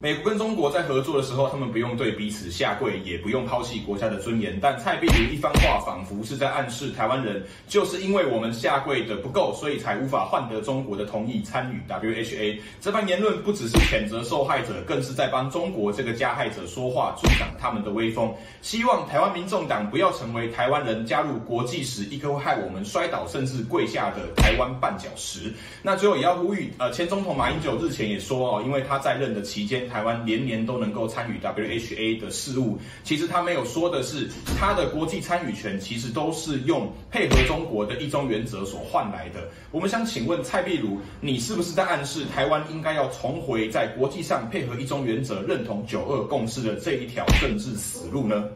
美国跟中国在合作的时候，他们不用对彼此下跪，也不用抛弃国家的尊严。但蔡壁如一番话，仿佛是在暗示台湾人，就是因为我们下跪的不够，所以才无法换得中国的同意参与 WHA。这番言论不只是谴责受害者，更是在帮中国这个加害者说话，助长他们的威风。希望台湾民众党不要成为台湾人加入国际时一颗害我们摔倒甚至跪下的台湾绊脚石。那最后也要呼吁，呃，前总统马英九日前也说哦，因为他在任的期间。台湾年年都能够参与 WHA 的事务，其实他没有说的是，他的国际参与权其实都是用配合中国的一中原则所换来的。我们想请问蔡壁如，你是不是在暗示台湾应该要重回在国际上配合一中原则、认同九二共识的这一条政治死路呢？